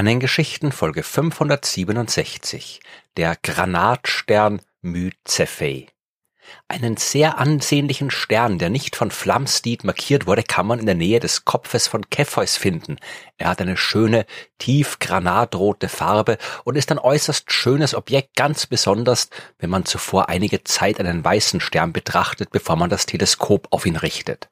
Sternengeschichten Folge 567 Der Granatstern Mu Cephei einen sehr ansehnlichen Stern, der nicht von Flamsteed markiert wurde, kann man in der Nähe des Kopfes von Cepheus finden. Er hat eine schöne, tief granatrote Farbe und ist ein äußerst schönes Objekt, ganz besonders, wenn man zuvor einige Zeit einen weißen Stern betrachtet, bevor man das Teleskop auf ihn richtet.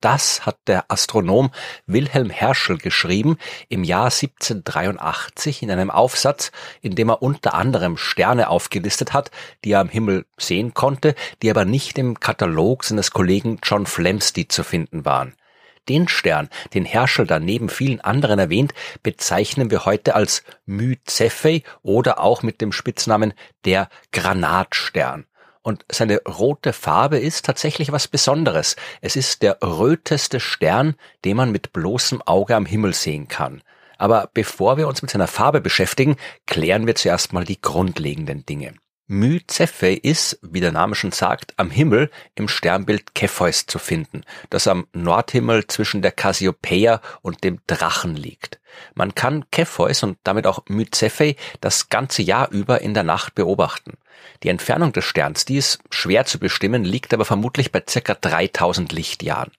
Das hat der Astronom Wilhelm Herschel geschrieben im Jahr 1783 in einem Aufsatz, in dem er unter anderem Sterne aufgelistet hat, die er am Himmel sehen konnte, die aber nicht im Katalog seines Kollegen John Flamsteed zu finden waren. Den Stern, den Herschel da neben vielen anderen erwähnt, bezeichnen wir heute als Cephei oder auch mit dem Spitznamen der Granatstern. Und seine rote Farbe ist tatsächlich was Besonderes. Es ist der röteste Stern, den man mit bloßem Auge am Himmel sehen kann. Aber bevor wir uns mit seiner Farbe beschäftigen, klären wir zuerst mal die grundlegenden Dinge. My Cephei ist, wie der Name schon sagt, am Himmel im Sternbild Cepheus zu finden, das am Nordhimmel zwischen der Cassiopeia und dem Drachen liegt. Man kann Cepheus und damit auch My Cephei das ganze Jahr über in der Nacht beobachten. Die Entfernung des Sterns, die ist schwer zu bestimmen, liegt aber vermutlich bei circa 3000 Lichtjahren.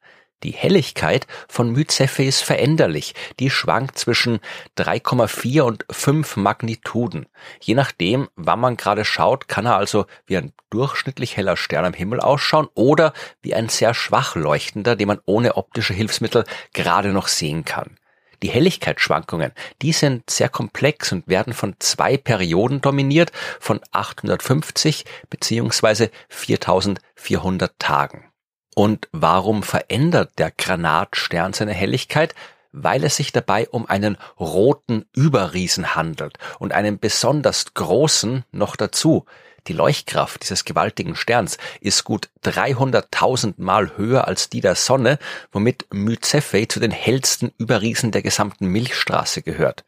Die Helligkeit von Mycephei ist veränderlich. Die schwankt zwischen 3,4 und 5 Magnituden. Je nachdem, wann man gerade schaut, kann er also wie ein durchschnittlich heller Stern am Himmel ausschauen oder wie ein sehr schwach leuchtender, den man ohne optische Hilfsmittel gerade noch sehen kann. Die Helligkeitsschwankungen, die sind sehr komplex und werden von zwei Perioden dominiert von 850 beziehungsweise 4400 Tagen. Und warum verändert der Granatstern seine Helligkeit? Weil es sich dabei um einen roten Überriesen handelt und einen besonders großen noch dazu. Die Leuchtkraft dieses gewaltigen Sterns ist gut 300.000 Mal höher als die der Sonne, womit Mycephei zu den hellsten Überriesen der gesamten Milchstraße gehört.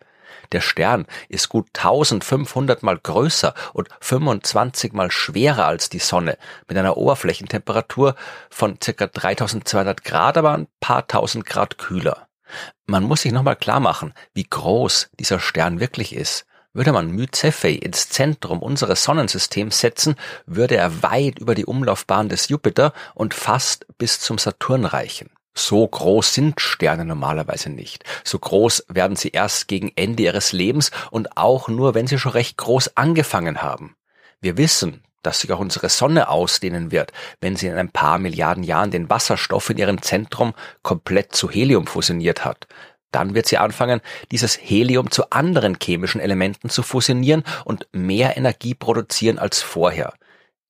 Der Stern ist gut 1500 mal größer und 25 mal schwerer als die Sonne, mit einer Oberflächentemperatur von ca. 3200 Grad, aber ein paar tausend Grad kühler. Man muss sich nochmal klar machen, wie groß dieser Stern wirklich ist. Würde man Mycephei ins Zentrum unseres Sonnensystems setzen, würde er weit über die Umlaufbahn des Jupiter und fast bis zum Saturn reichen. So groß sind Sterne normalerweise nicht. So groß werden sie erst gegen Ende ihres Lebens und auch nur, wenn sie schon recht groß angefangen haben. Wir wissen, dass sich auch unsere Sonne ausdehnen wird, wenn sie in ein paar Milliarden Jahren den Wasserstoff in ihrem Zentrum komplett zu Helium fusioniert hat. Dann wird sie anfangen, dieses Helium zu anderen chemischen Elementen zu fusionieren und mehr Energie produzieren als vorher.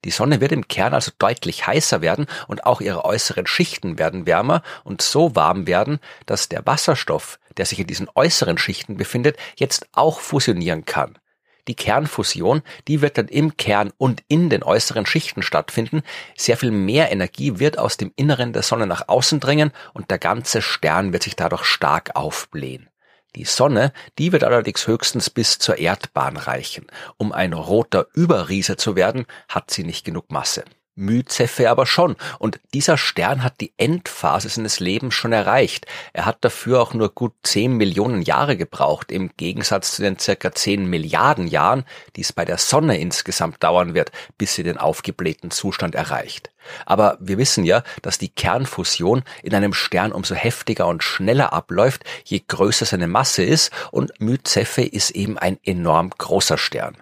Die Sonne wird im Kern also deutlich heißer werden und auch ihre äußeren Schichten werden wärmer und so warm werden, dass der Wasserstoff, der sich in diesen äußeren Schichten befindet, jetzt auch fusionieren kann. Die Kernfusion, die wird dann im Kern und in den äußeren Schichten stattfinden. Sehr viel mehr Energie wird aus dem Inneren der Sonne nach außen dringen und der ganze Stern wird sich dadurch stark aufblähen. Die Sonne, die wird allerdings höchstens bis zur Erdbahn reichen. Um ein roter Überriese zu werden, hat sie nicht genug Masse. Myzephe aber schon. Und dieser Stern hat die Endphase seines Lebens schon erreicht. Er hat dafür auch nur gut 10 Millionen Jahre gebraucht, im Gegensatz zu den circa 10 Milliarden Jahren, die es bei der Sonne insgesamt dauern wird, bis sie den aufgeblähten Zustand erreicht. Aber wir wissen ja, dass die Kernfusion in einem Stern umso heftiger und schneller abläuft, je größer seine Masse ist, und Myzephe ist eben ein enorm großer Stern.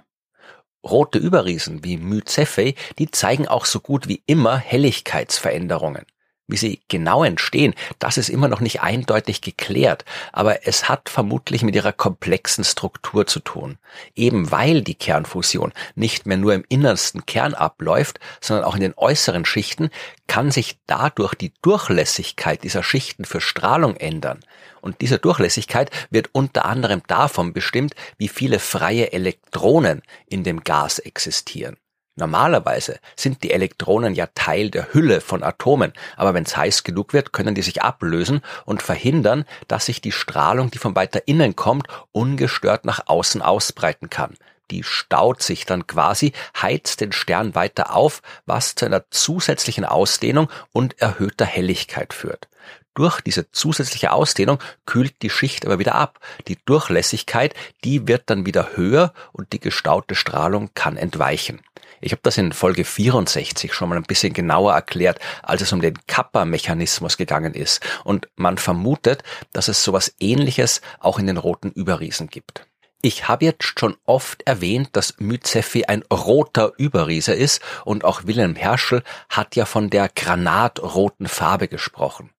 Rote Überriesen wie Mycephei, die zeigen auch so gut wie immer Helligkeitsveränderungen. Wie sie genau entstehen, das ist immer noch nicht eindeutig geklärt, aber es hat vermutlich mit ihrer komplexen Struktur zu tun. Eben weil die Kernfusion nicht mehr nur im innersten Kern abläuft, sondern auch in den äußeren Schichten, kann sich dadurch die Durchlässigkeit dieser Schichten für Strahlung ändern. Und diese Durchlässigkeit wird unter anderem davon bestimmt, wie viele freie Elektronen in dem Gas existieren. Normalerweise sind die Elektronen ja Teil der Hülle von Atomen, aber wenn es heiß genug wird, können die sich ablösen und verhindern, dass sich die Strahlung, die von weiter innen kommt, ungestört nach außen ausbreiten kann. Die staut sich dann quasi, heizt den Stern weiter auf, was zu einer zusätzlichen Ausdehnung und erhöhter Helligkeit führt. Durch diese zusätzliche Ausdehnung kühlt die Schicht aber wieder ab. Die Durchlässigkeit, die wird dann wieder höher und die gestaute Strahlung kann entweichen. Ich habe das in Folge 64 schon mal ein bisschen genauer erklärt, als es um den Kappa-Mechanismus gegangen ist. Und man vermutet, dass es sowas ähnliches auch in den roten Überriesen gibt. Ich habe jetzt schon oft erwähnt, dass Myzephi ein roter Überriese ist und auch Wilhelm Herschel hat ja von der granatroten Farbe gesprochen.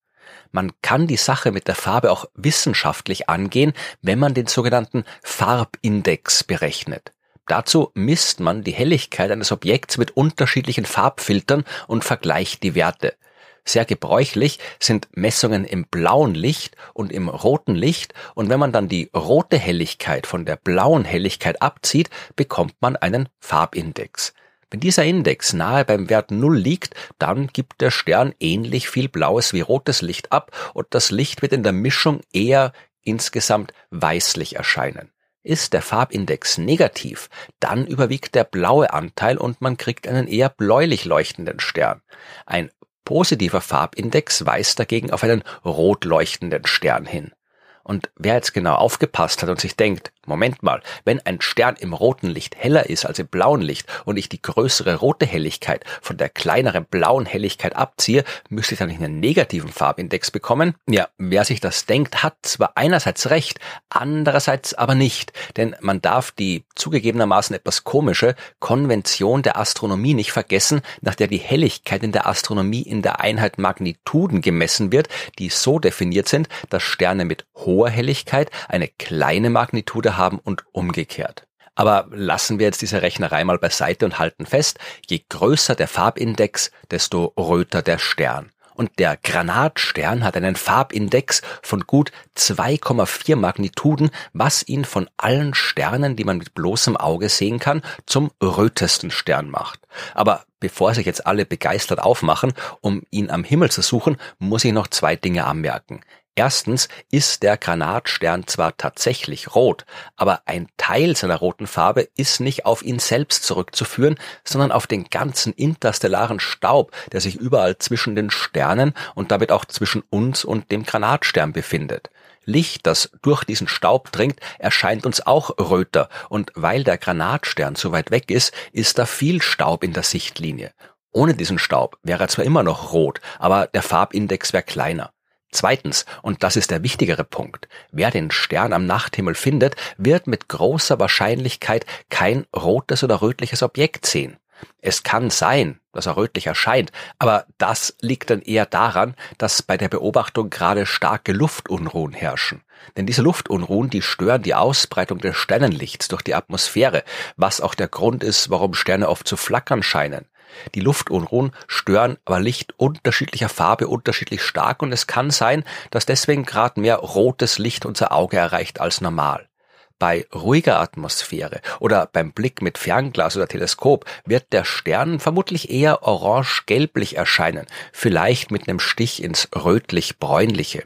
Man kann die Sache mit der Farbe auch wissenschaftlich angehen, wenn man den sogenannten Farbindex berechnet. Dazu misst man die Helligkeit eines Objekts mit unterschiedlichen Farbfiltern und vergleicht die Werte. Sehr gebräuchlich sind Messungen im blauen Licht und im roten Licht und wenn man dann die rote Helligkeit von der blauen Helligkeit abzieht, bekommt man einen Farbindex. Wenn dieser Index nahe beim Wert Null liegt, dann gibt der Stern ähnlich viel blaues wie rotes Licht ab und das Licht wird in der Mischung eher insgesamt weißlich erscheinen. Ist der Farbindex negativ, dann überwiegt der blaue Anteil und man kriegt einen eher bläulich leuchtenden Stern. Ein Positiver Farbindex weist dagegen auf einen rot leuchtenden Stern hin. Und wer jetzt genau aufgepasst hat und sich denkt, Moment mal, wenn ein Stern im roten Licht heller ist als im blauen Licht und ich die größere rote Helligkeit von der kleineren blauen Helligkeit abziehe, müsste ich dann nicht einen negativen Farbindex bekommen? Ja, wer sich das denkt, hat zwar einerseits recht, andererseits aber nicht, denn man darf die zugegebenermaßen etwas komische Konvention der Astronomie nicht vergessen, nach der die Helligkeit in der Astronomie in der Einheit Magnituden gemessen wird, die so definiert sind, dass Sterne mit hoher Helligkeit eine kleine Magnitude haben und umgekehrt. Aber lassen wir jetzt diese Rechnerei mal beiseite und halten fest, je größer der Farbindex, desto röter der Stern. Und der Granatstern hat einen Farbindex von gut 2,4 Magnituden, was ihn von allen Sternen, die man mit bloßem Auge sehen kann, zum rötesten Stern macht. Aber bevor sich jetzt alle begeistert aufmachen, um ihn am Himmel zu suchen, muss ich noch zwei Dinge anmerken. Erstens ist der Granatstern zwar tatsächlich rot, aber ein Teil seiner roten Farbe ist nicht auf ihn selbst zurückzuführen, sondern auf den ganzen interstellaren Staub, der sich überall zwischen den Sternen und damit auch zwischen uns und dem Granatstern befindet. Licht, das durch diesen Staub dringt, erscheint uns auch röter, und weil der Granatstern so weit weg ist, ist da viel Staub in der Sichtlinie. Ohne diesen Staub wäre er zwar immer noch rot, aber der Farbindex wäre kleiner. Zweitens, und das ist der wichtigere Punkt, wer den Stern am Nachthimmel findet, wird mit großer Wahrscheinlichkeit kein rotes oder rötliches Objekt sehen. Es kann sein, dass er rötlich erscheint, aber das liegt dann eher daran, dass bei der Beobachtung gerade starke Luftunruhen herrschen. Denn diese Luftunruhen, die stören die Ausbreitung des Sternenlichts durch die Atmosphäre, was auch der Grund ist, warum Sterne oft zu flackern scheinen. Die Luftunruhen stören aber Licht unterschiedlicher Farbe unterschiedlich stark und es kann sein, dass deswegen gerade mehr rotes Licht unser Auge erreicht als normal. Bei ruhiger Atmosphäre oder beim Blick mit Fernglas oder Teleskop wird der Stern vermutlich eher orange-gelblich erscheinen, vielleicht mit einem Stich ins rötlich-bräunliche.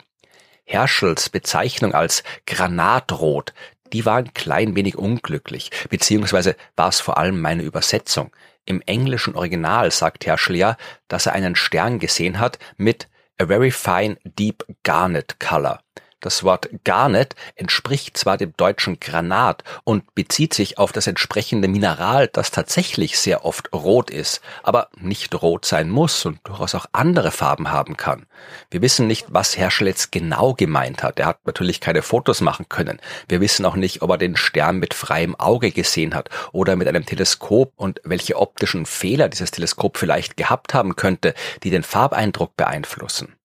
Herschels Bezeichnung als Granatrot, die war ein klein wenig unglücklich, beziehungsweise war es vor allem meine Übersetzung. Im englischen Original sagt Herschel ja, dass er einen Stern gesehen hat mit a very fine deep garnet color. Das Wort Garnet entspricht zwar dem deutschen Granat und bezieht sich auf das entsprechende Mineral, das tatsächlich sehr oft rot ist, aber nicht rot sein muss und durchaus auch andere Farben haben kann. Wir wissen nicht, was Herschel jetzt genau gemeint hat. Er hat natürlich keine Fotos machen können. Wir wissen auch nicht, ob er den Stern mit freiem Auge gesehen hat oder mit einem Teleskop und welche optischen Fehler dieses Teleskop vielleicht gehabt haben könnte, die den Farbeindruck beeinflussen.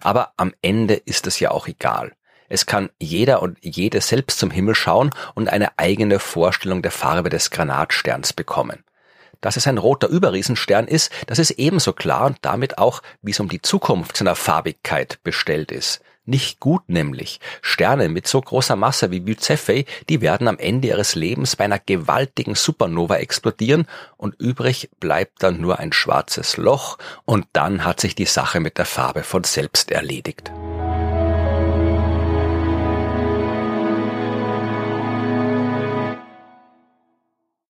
Aber am Ende ist es ja auch egal. Es kann jeder und jede selbst zum Himmel schauen und eine eigene Vorstellung der Farbe des Granatsterns bekommen. Dass es ein roter Überriesenstern ist, das ist ebenso klar und damit auch, wie es um die Zukunft seiner Farbigkeit bestellt ist. Nicht gut nämlich. Sterne mit so großer Masse wie Byzephei, die werden am Ende ihres Lebens bei einer gewaltigen Supernova explodieren und übrig bleibt dann nur ein schwarzes Loch und dann hat sich die Sache mit der Farbe von selbst erledigt.